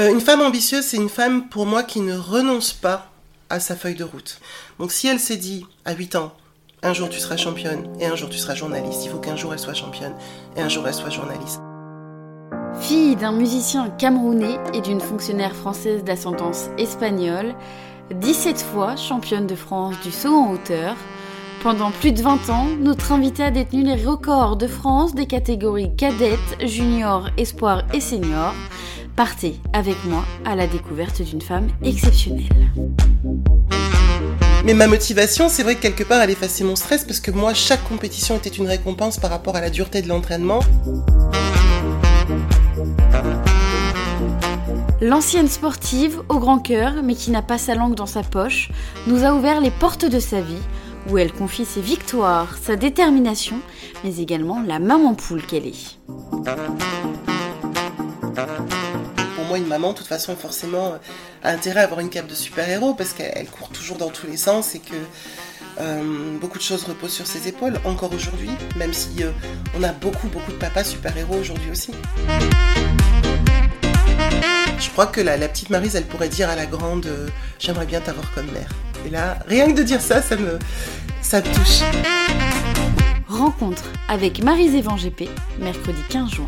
Euh, une femme ambitieuse, c'est une femme pour moi qui ne renonce pas à sa feuille de route. Donc si elle s'est dit à 8 ans, un jour tu seras championne et un jour tu seras journaliste, il faut qu'un jour elle soit championne et un jour elle soit journaliste. Fille d'un musicien camerounais et d'une fonctionnaire française d'ascendance espagnole, 17 fois championne de France du saut en hauteur, pendant plus de 20 ans, notre invitée a détenu les records de France des catégories cadette, junior, espoir et senior. Partez avec moi à la découverte d'une femme exceptionnelle. Mais ma motivation, c'est vrai que quelque part, elle effaçait mon stress parce que moi, chaque compétition était une récompense par rapport à la dureté de l'entraînement. L'ancienne sportive, au grand cœur, mais qui n'a pas sa langue dans sa poche, nous a ouvert les portes de sa vie où elle confie ses victoires, sa détermination, mais également la maman poule qu'elle est. Moi, une maman, de toute façon, forcément, a intérêt à avoir une cape de super-héros parce qu'elle court toujours dans tous les sens et que euh, beaucoup de choses reposent sur ses épaules, encore aujourd'hui, même si euh, on a beaucoup, beaucoup de papas super-héros aujourd'hui aussi. Je crois que la, petite Marise, elle pourrait dire à la grande euh, J'aimerais bien t'avoir comme mère. Et là, rien que de dire ça, ça me, ça touche. Rencontre avec Marie Zévan GP, mercredi 15 juin.